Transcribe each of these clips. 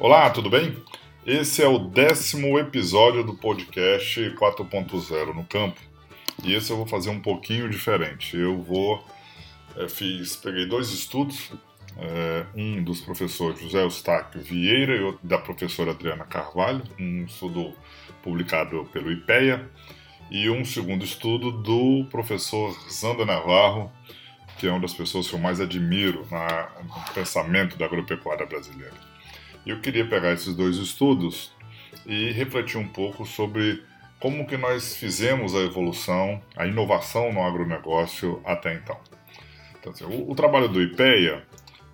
Olá, tudo bem? Esse é o décimo episódio do podcast 4.0 no campo. E esse eu vou fazer um pouquinho diferente. Eu vou. É, fiz, peguei dois estudos, é, um dos professores José Eustáquio Vieira e outro da professora Adriana Carvalho, um estudo publicado pelo IPEA, e um segundo estudo do professor Zanda Navarro, que é uma das pessoas que eu mais admiro na, no pensamento da agropecuária brasileira. Eu queria pegar esses dois estudos e refletir um pouco sobre como que nós fizemos a evolução, a inovação no agronegócio até então. então assim, o, o, trabalho do IPEA,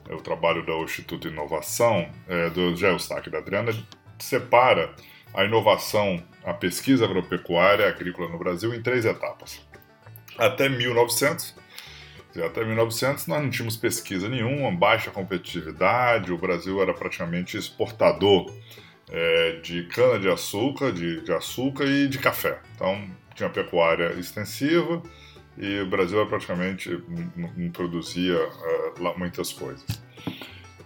é o trabalho do Instituto de Inovação, é, do Geostack da Adriana, separa a inovação, a pesquisa agropecuária agrícola no Brasil em três etapas. Até 1900, até 1900 nós não tínhamos pesquisa nenhuma, baixa competitividade, o Brasil era praticamente exportador é, de cana-de-açúcar, de, de açúcar e de café. Então tinha pecuária extensiva e o Brasil praticamente não produzia uh, muitas coisas.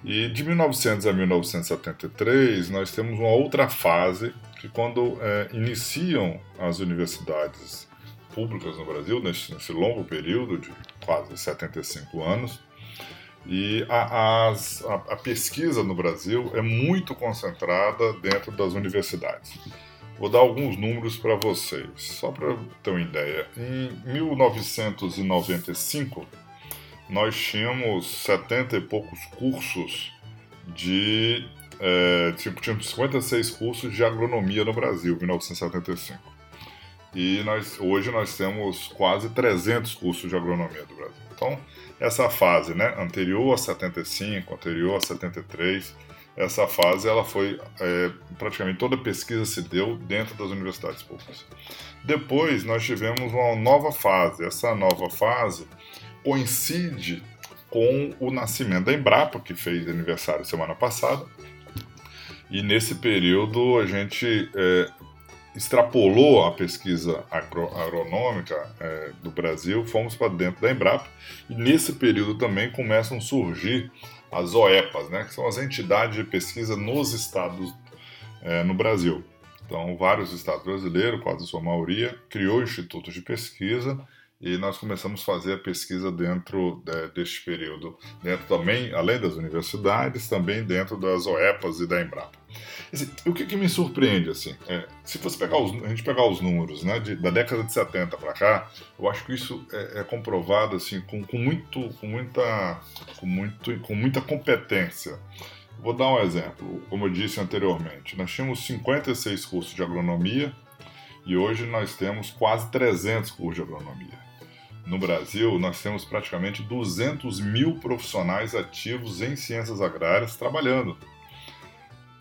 E de 1900 a 1973 nós temos uma outra fase que quando é, iniciam as universidades públicas no Brasil, nesse, nesse longo período de quase 75 anos. E a, a, a, pesquisa no Brasil é muito concentrada dentro das universidades. Vou dar alguns números para vocês, só para ter uma ideia. Em 1995, nós tínhamos 70 e poucos cursos de. É, tínhamos 56 cursos de agronomia no Brasil, em 1975. E nós, hoje nós temos quase 300 cursos de agronomia do Brasil. Então, essa fase, né, anterior a 75, anterior a 73, essa fase ela foi é, praticamente toda a pesquisa se deu dentro das universidades públicas. Depois nós tivemos uma nova fase. Essa nova fase coincide com o nascimento da Embrapa, que fez aniversário semana passada. E nesse período a gente é, extrapolou a pesquisa agro agronômica é, do Brasil, fomos para dentro da Embrapa e nesse período também começam a surgir as OEPAs, né, que são as entidades de pesquisa nos estados é, no Brasil. Então, vários estados brasileiros, quase a sua maioria, criou institutos de pesquisa e nós começamos a fazer a pesquisa dentro de, deste período, dentro também, além das universidades, também dentro das OEPAs e da Embrapa. O que, que, me surpreende, assim, é, se você pegar os, a gente pegar os números né, de, da década de 70 para cá, eu acho que isso é, é comprovado assim, com, com, muito, com, muita, com, muito, com muita competência. Vou dar um exemplo, como eu disse anteriormente, nós tínhamos 56 cursos de agronomia e hoje nós temos quase 300 cursos de agronomia no Brasil, nós temos praticamente 200 mil profissionais ativos em ciências agrárias trabalhando.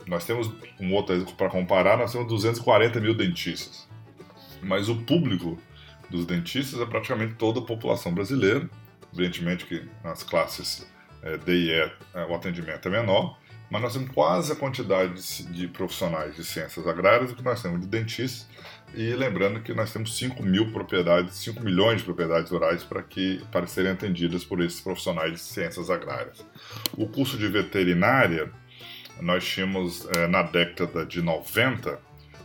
Nós temos, um outro para comparar, nós temos 240 mil dentistas. Mas o público dos dentistas é praticamente toda a população brasileira. Evidentemente que nas classes é, D e E é, o atendimento é menor, mas nós temos quase a quantidade de, de profissionais de ciências agrárias que nós temos de dentistas e lembrando que nós temos 5 mil propriedades, 5 milhões de propriedades rurais para, que, para serem atendidas por esses profissionais de ciências agrárias. O curso de veterinária, nós tínhamos é, na década de 90,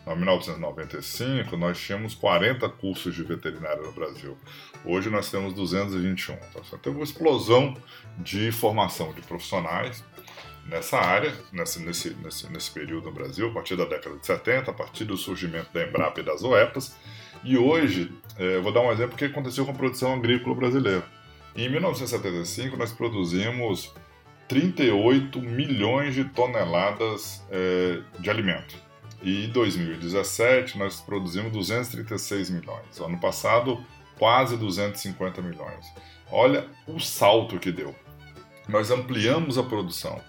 em 1995, nós tínhamos 40 cursos de veterinária no Brasil. Hoje nós temos 221. Então, teve uma explosão de formação de profissionais nessa área, nesse, nesse, nesse, nesse período no Brasil, a partir da década de 70, a partir do surgimento da Embrapa e das OEPAs. E hoje, é, vou dar um exemplo que aconteceu com a produção agrícola brasileira. Em 1975, nós produzimos 38 milhões de toneladas é, de alimento. E em 2017, nós produzimos 236 milhões. Ano passado, quase 250 milhões. Olha o salto que deu. Nós ampliamos a produção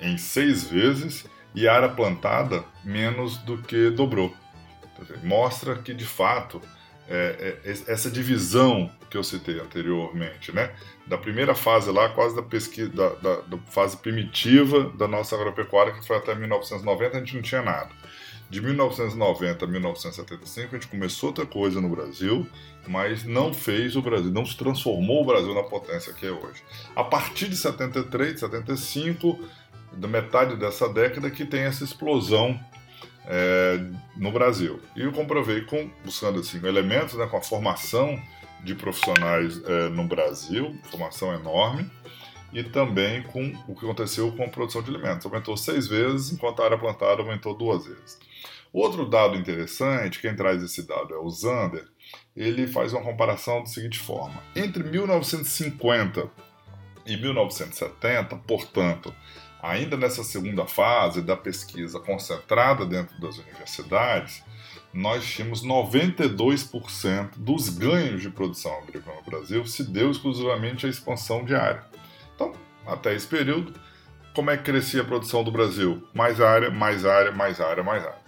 em seis vezes e a área plantada menos do que dobrou. Mostra que, de fato, é, é, essa divisão que eu citei anteriormente, né? da primeira fase lá, quase da pesquisa, da, da, da, fase primitiva da nossa agropecuária, que foi até 1990, a gente não tinha nada. De 1990 a 1975, a gente começou outra coisa no Brasil, mas não fez o Brasil, não se transformou o Brasil na potência que é hoje. A partir de 73, 75, da metade dessa década que tem essa explosão é, no Brasil. E eu comprovei com, buscando assim, elementos né, com a formação de profissionais é, no Brasil, formação enorme, e também com o que aconteceu com a produção de alimentos. Aumentou seis vezes, enquanto a área plantada aumentou duas vezes. Outro dado interessante, quem traz esse dado é o Zander, ele faz uma comparação da seguinte forma: entre 1950 e 1970, portanto, ainda nessa segunda fase da pesquisa concentrada dentro das universidades, nós tínhamos 92% dos ganhos de produção agrícola no Brasil se deu exclusivamente à expansão de área. Então, até esse período, como é que crescia a produção do Brasil? Mais área, mais área, mais área, mais área.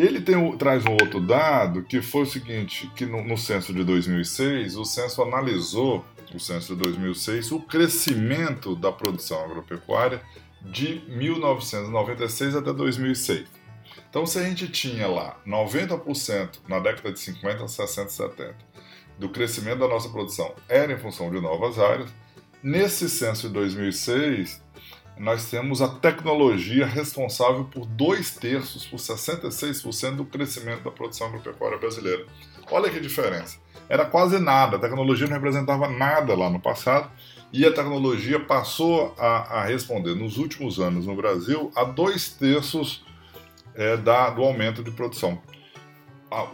Ele tem, traz um outro dado que foi o seguinte, que no, no censo de 2006, o censo analisou, o censo de 2006, o crescimento da produção agropecuária de 1996 até 2006. Então, se a gente tinha lá 90% na década de 50, 60, 70 do crescimento da nossa produção era em função de novas áreas, nesse censo de 2006 nós temos a tecnologia responsável por dois terços, por 66% do crescimento da produção agropecuária brasileira. Olha que diferença. Era quase nada, a tecnologia não representava nada lá no passado e a tecnologia passou a, a responder nos últimos anos no Brasil a dois terços é, da, do aumento de produção.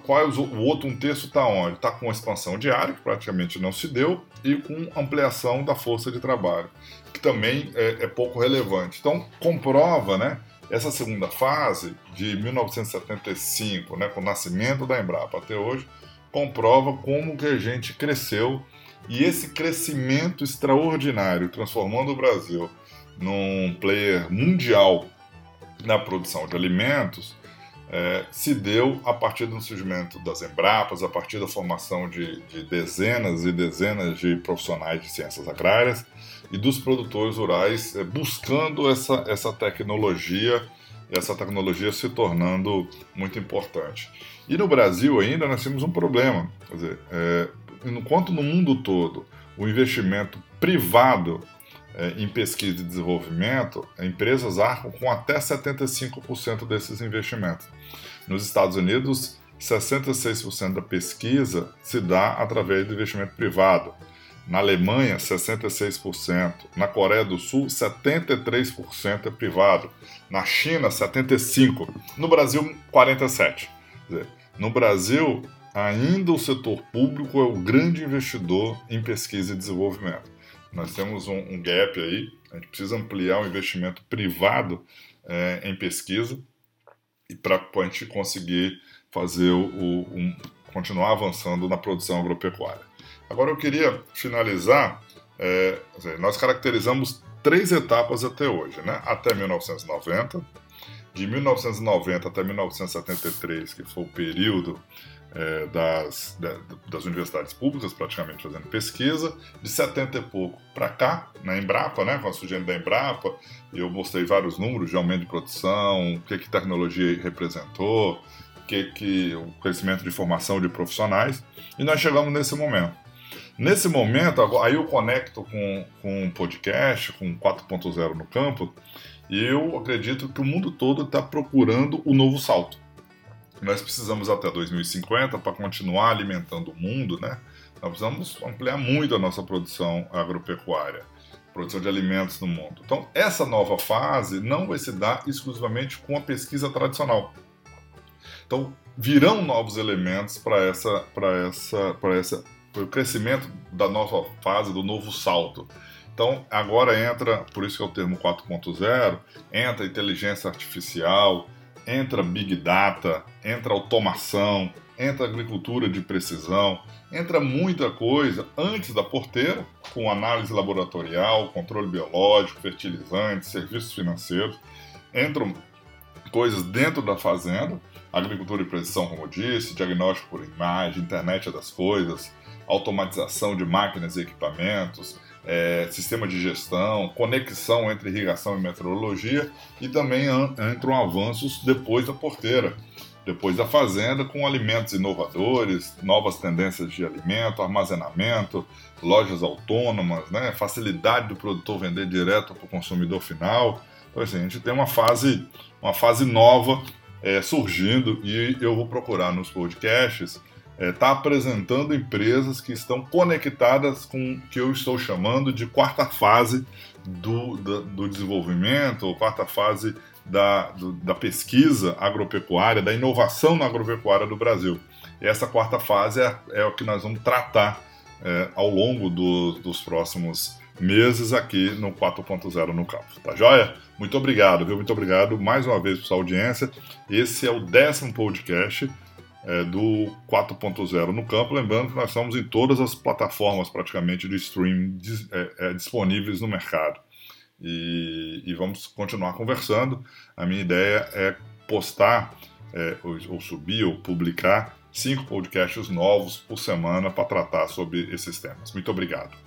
Qual é o, o outro um terço está onde? Está com a expansão diária, que praticamente não se deu, e com ampliação da força de trabalho que também é, é pouco relevante. Então, comprova, né? Essa segunda fase, de 1975, né, com o nascimento da Embrapa até hoje, comprova como que a gente cresceu e esse crescimento extraordinário, transformando o Brasil num player mundial na produção de alimentos, é, se deu a partir do surgimento das Embrapas, a partir da formação de, de dezenas e dezenas de profissionais de ciências agrárias, e dos produtores rurais é, buscando essa, essa tecnologia, essa tecnologia se tornando muito importante. E no Brasil ainda nós temos um problema, quer dizer, é, enquanto no mundo todo o investimento privado em pesquisa e desenvolvimento, empresas arcam com até 75% desses investimentos. Nos Estados Unidos, 66% da pesquisa se dá através do investimento privado. Na Alemanha, 66%. Na Coreia do Sul, 73% é privado. Na China, 75%. No Brasil, 47%. Dizer, no Brasil, ainda o setor público é o grande investidor em pesquisa e desenvolvimento. Nós temos um, um gap aí, a gente precisa ampliar o investimento privado é, em pesquisa e para a gente conseguir fazer o, o um, continuar avançando na produção agropecuária. Agora eu queria finalizar, é, nós caracterizamos três etapas até hoje, né? Até 1990, de 1990 até 1973, que foi o período é, das, das universidades públicas, praticamente fazendo pesquisa, de 70 e pouco para cá, na Embrapa, né, com a surgimento da Embrapa, eu mostrei vários números de aumento de produção, o que, que tecnologia representou, que, que o crescimento de formação de profissionais, e nós chegamos nesse momento. Nesse momento, aí eu conecto com, com um podcast, com 4.0 no campo, e eu acredito que o mundo todo está procurando o novo salto. Nós precisamos até 2050 para continuar alimentando o mundo, né? Nós precisamos ampliar muito a nossa produção agropecuária, produção de alimentos no mundo. Então, essa nova fase não vai se dar exclusivamente com a pesquisa tradicional. Então, virão novos elementos para essa, para essa, para essa, o crescimento da nova fase, do novo salto. Então, agora entra, por isso que é o termo 4.0, entra inteligência artificial, entra Big Data, entra automação, entra agricultura de precisão, entra muita coisa antes da porteira, com análise laboratorial, controle biológico, fertilizantes, serviços financeiros. Entram coisas dentro da fazenda, agricultura de precisão, como eu disse, diagnóstico por imagem, internet das coisas, automatização de máquinas e equipamentos, é, sistema de gestão, conexão entre irrigação e meteorologia e também entram avanços depois da porteira. depois da fazenda, com alimentos inovadores, novas tendências de alimento, armazenamento, lojas autônomas, né? facilidade do produtor vender direto para o consumidor final. Então, assim, a gente tem uma fase, uma fase nova é, surgindo e eu vou procurar nos podcasts está é, tá apresentando empresas que estão conectadas com o que eu estou chamando de quarta fase do, do, do desenvolvimento, ou quarta fase da, do, da pesquisa agropecuária, da inovação na agropecuária do Brasil. E essa quarta fase é, é o que nós vamos tratar é, ao longo do, dos próximos meses aqui no 4.0 no campo. Tá joia? Muito obrigado, viu? Muito obrigado mais uma vez por sua audiência. Esse é o décimo podcast é, do 4.0 no campo. Lembrando que nós estamos em todas as plataformas praticamente de streaming é, é, disponíveis no mercado. E, e, vamos continuar conversando. A minha ideia é postar, é, ou, ou subir, ou publicar cinco podcasts novos por semana para tratar sobre esses temas. Muito obrigado.